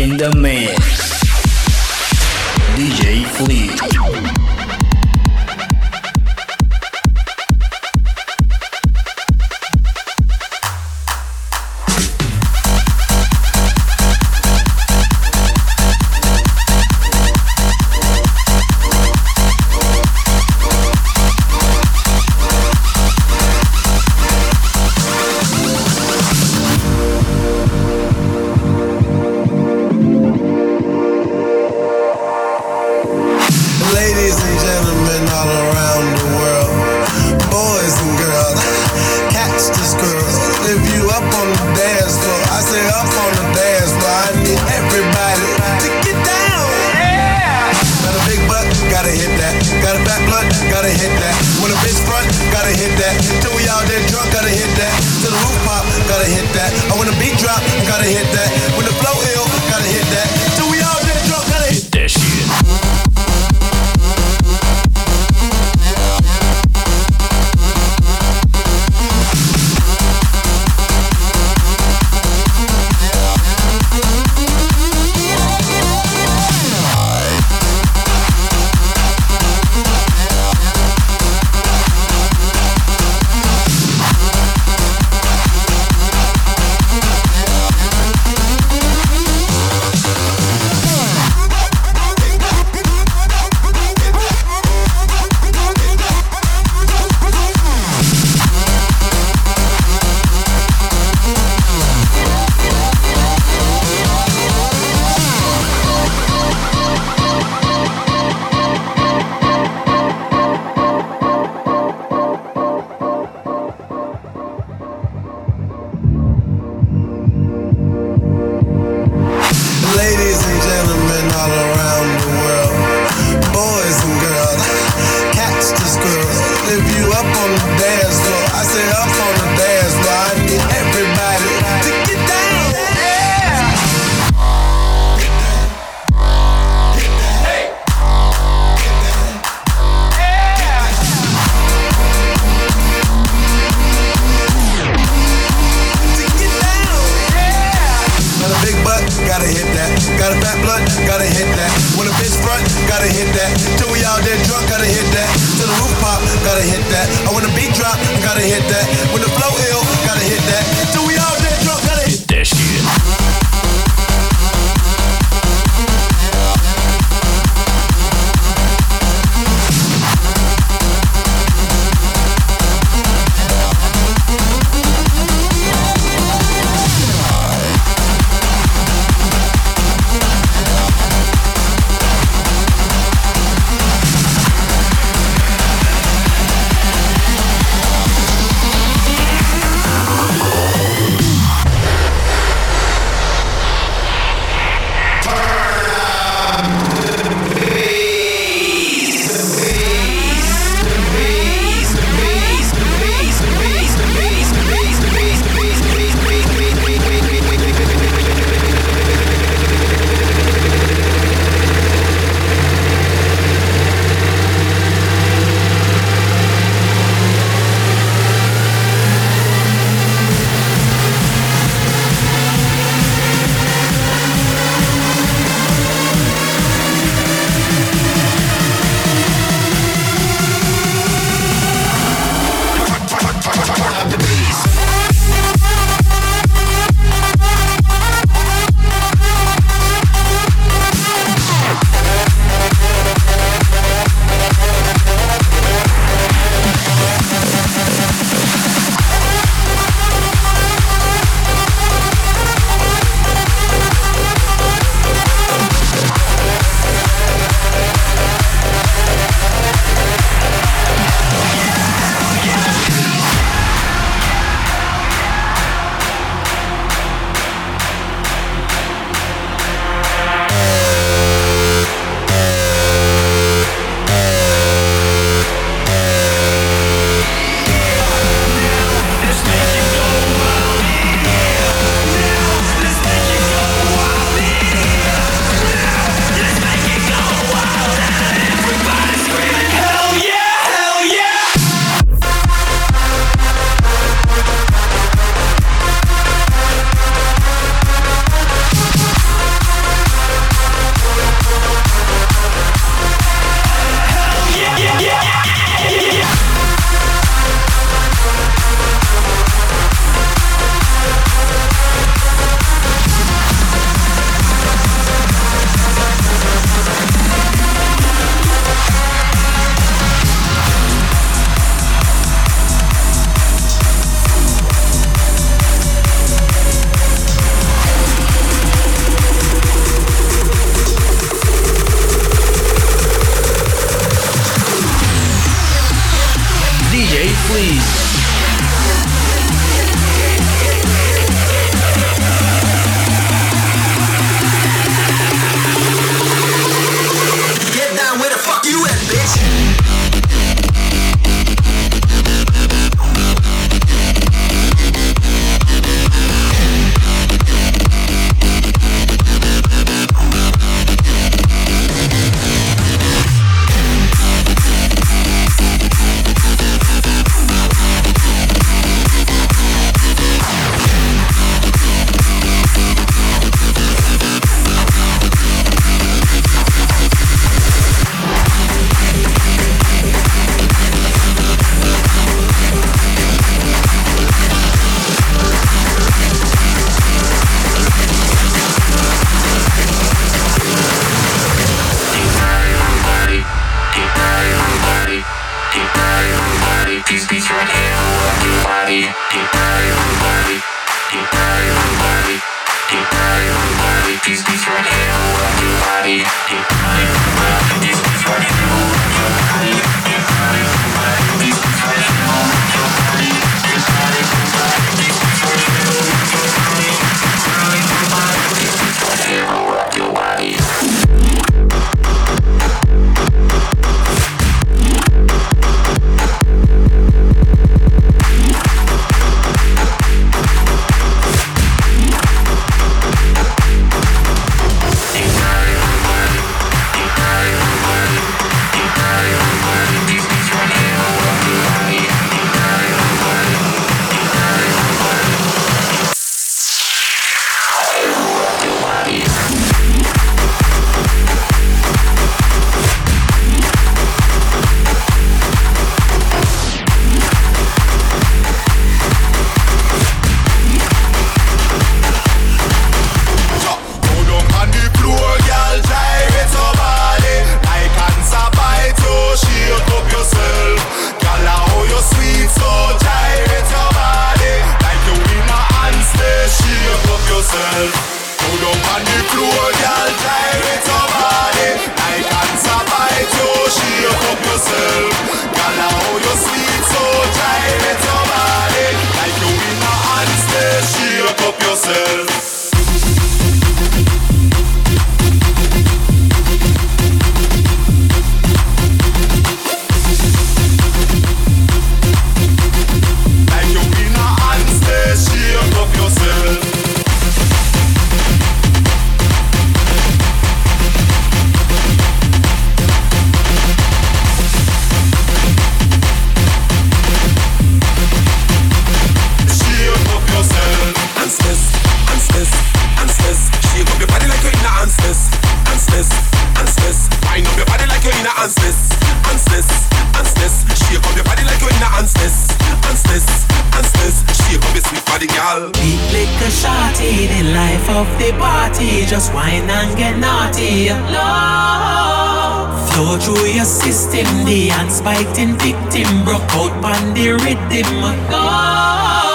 in the mix. DJ Flea. butt, gotta hit that. Got a fat blood, gotta hit that. When a bitch front, gotta hit that. Till we all dead drunk, gotta hit that. Till the roof pop, gotta hit that. I want a beat drop, gotta hit that. When the flow ill, gotta hit that. Till we all dead a dance this, dance this, dance this. Shake up your body like you in a dance this, dance this, dance this. Shake up your sweet body, girl. Big liquor shorty, the life of the party. Just wine and get naughty, love. Flow through your system, the unspiked victim broke out on the rhythm, love.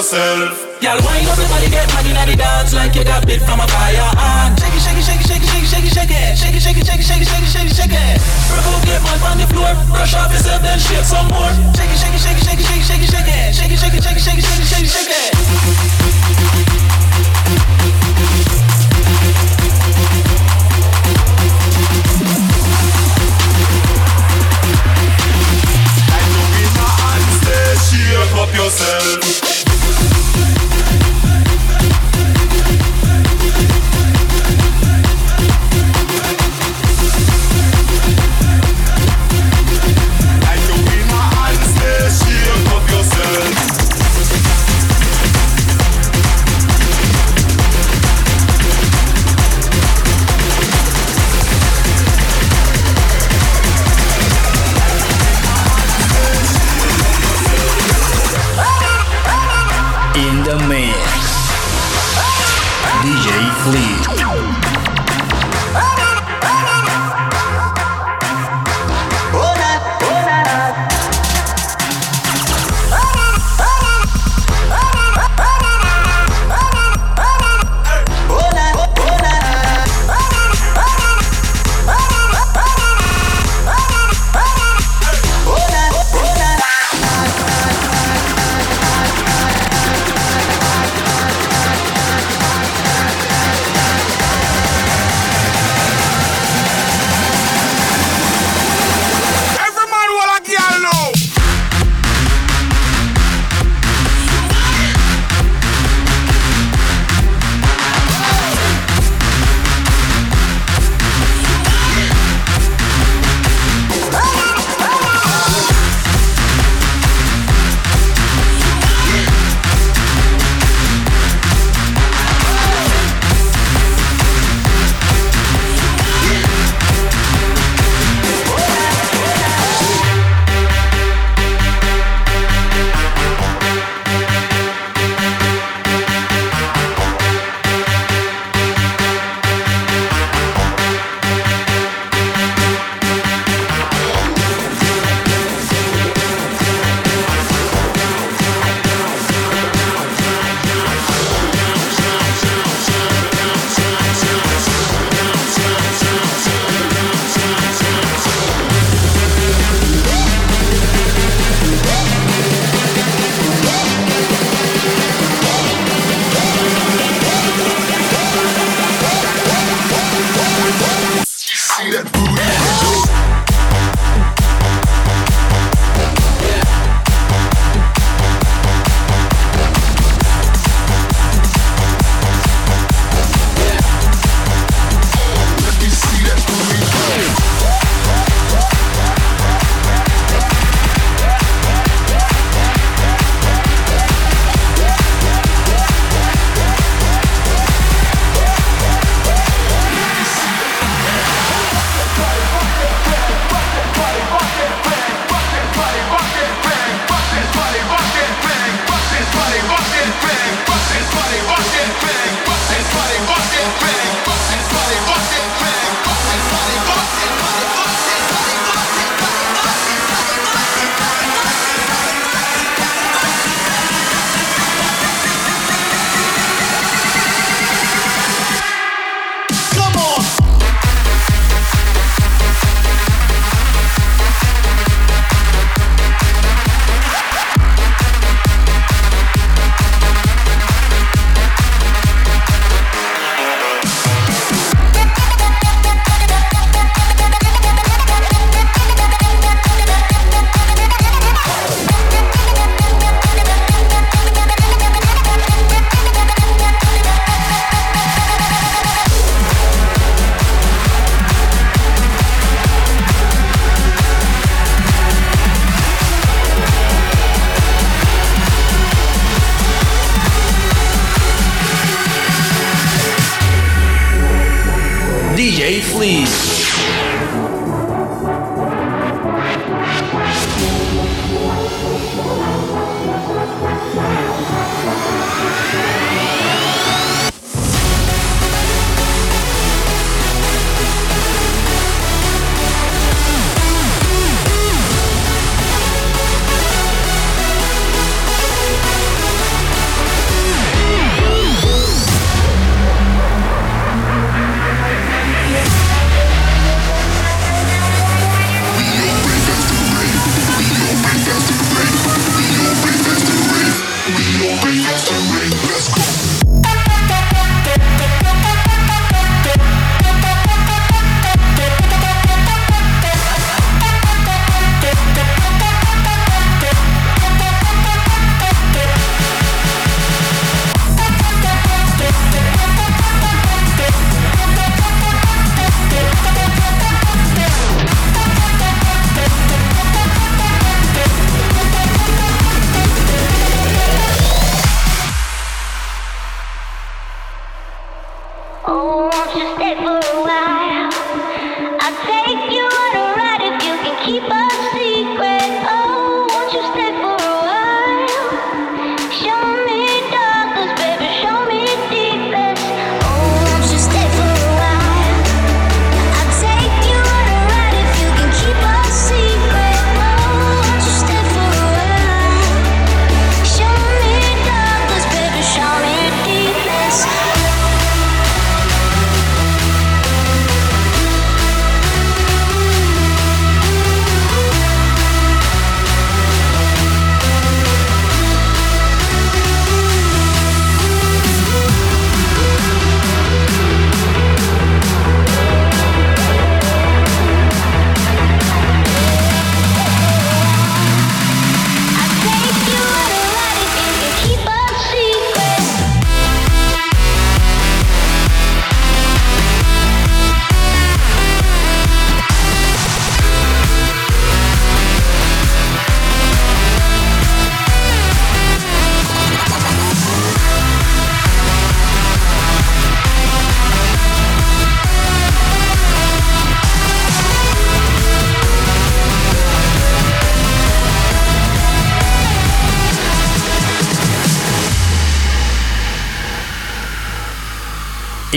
yourself. Y'all wind up your get money inna the dance like you got bit from a fire on. Shake it, shake it, shake it, shake it, shake it, shake it, shake it, shake it, shake it, shake it, shake it, shake it, shake it. Provoke get money on the floor, brush off yourself then shake some more. Shake it, shake it, shake it, shake it, shake it, shake it, shake it, shake it, shake it, shake it, shake it, shake it, shake it, shake it.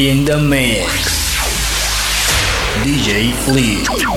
In the mix. DJ Flea.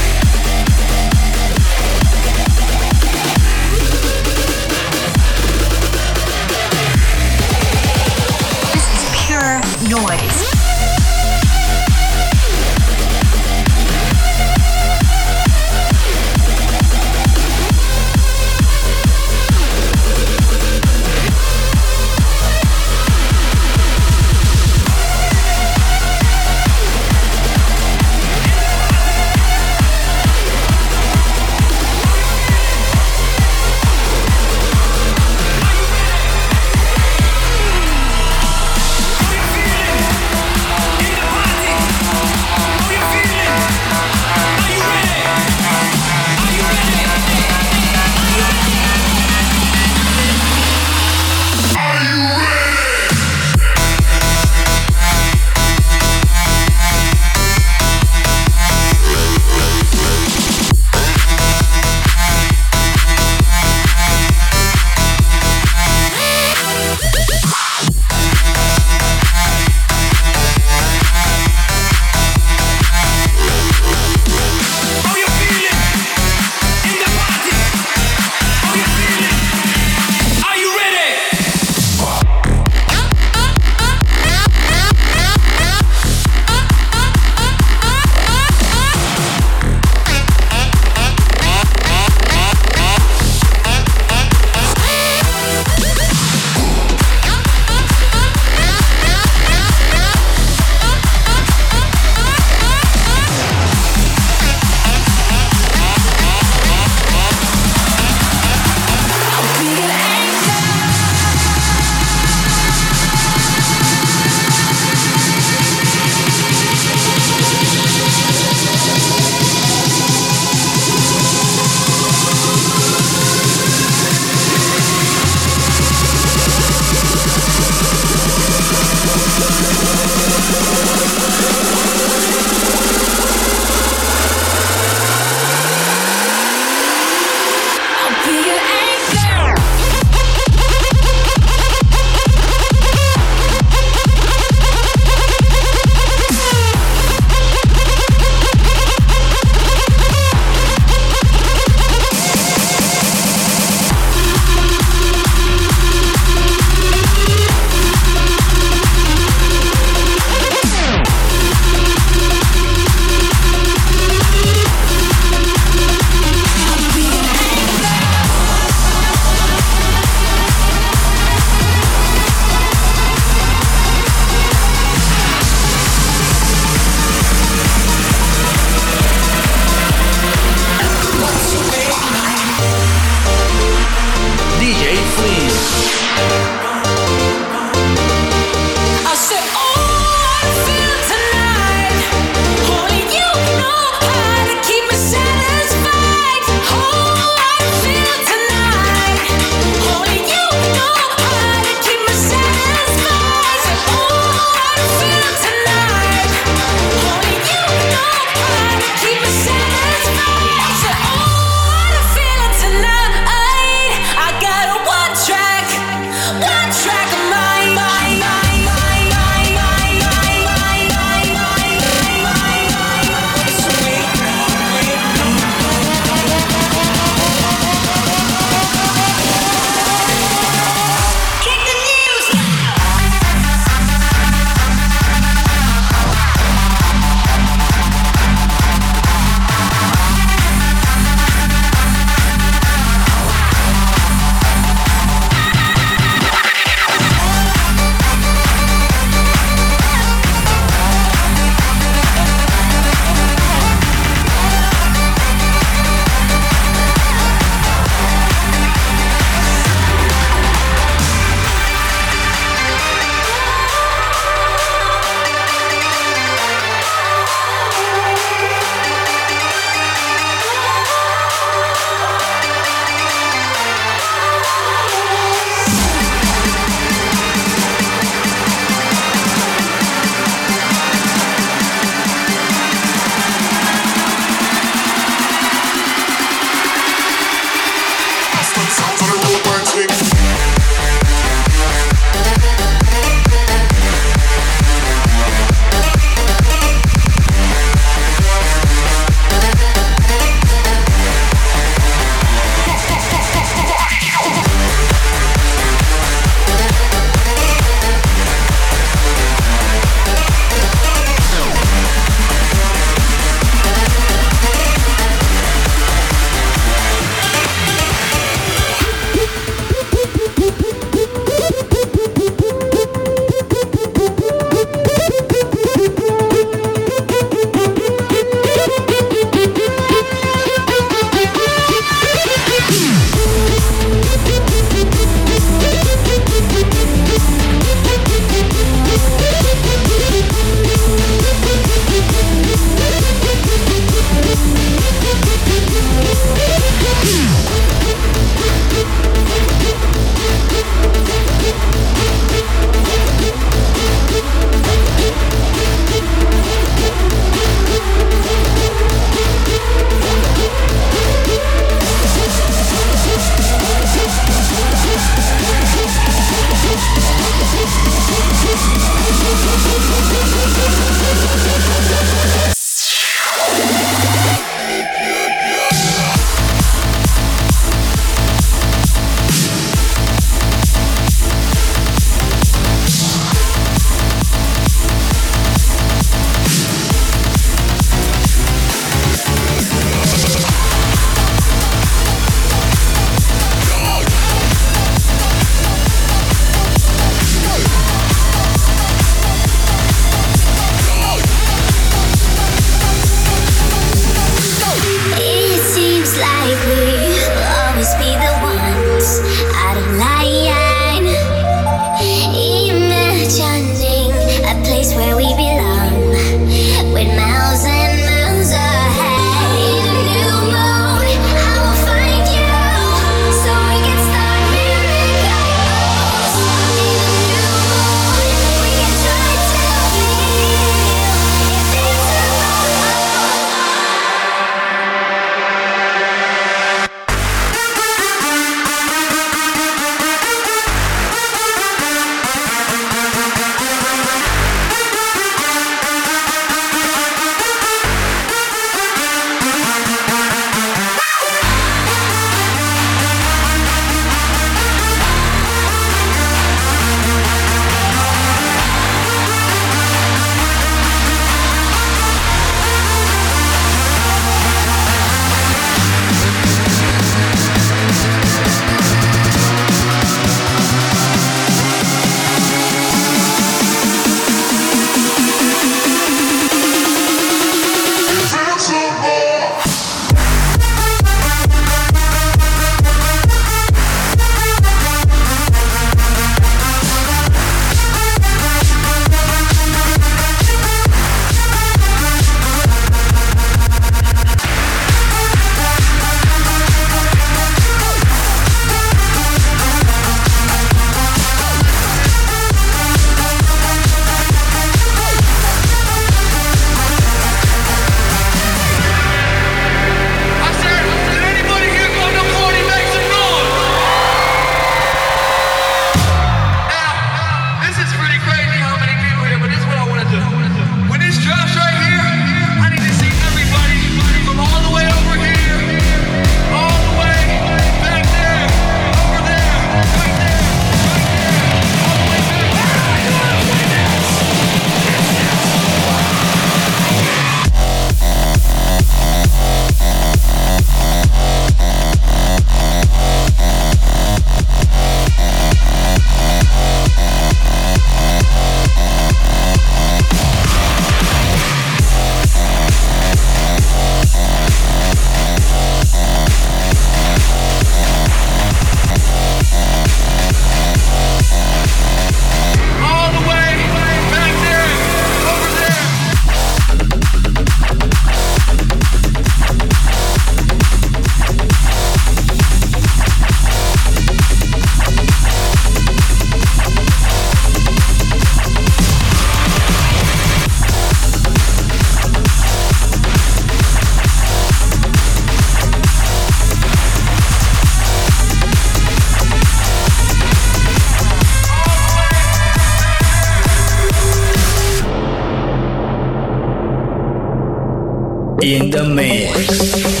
In the mix.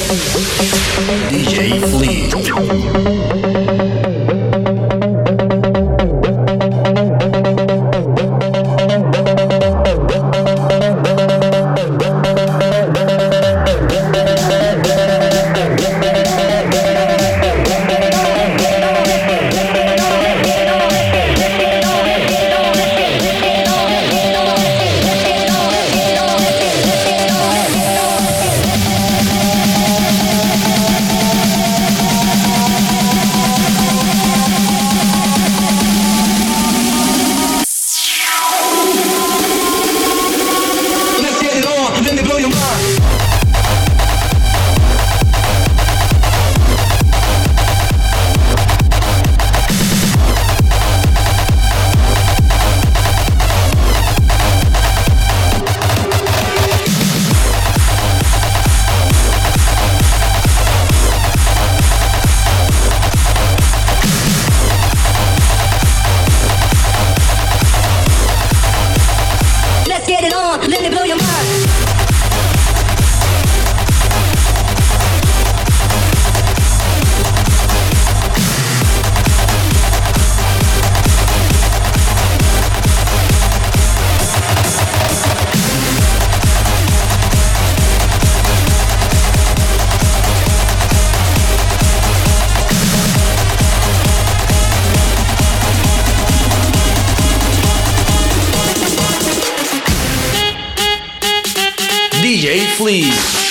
DJ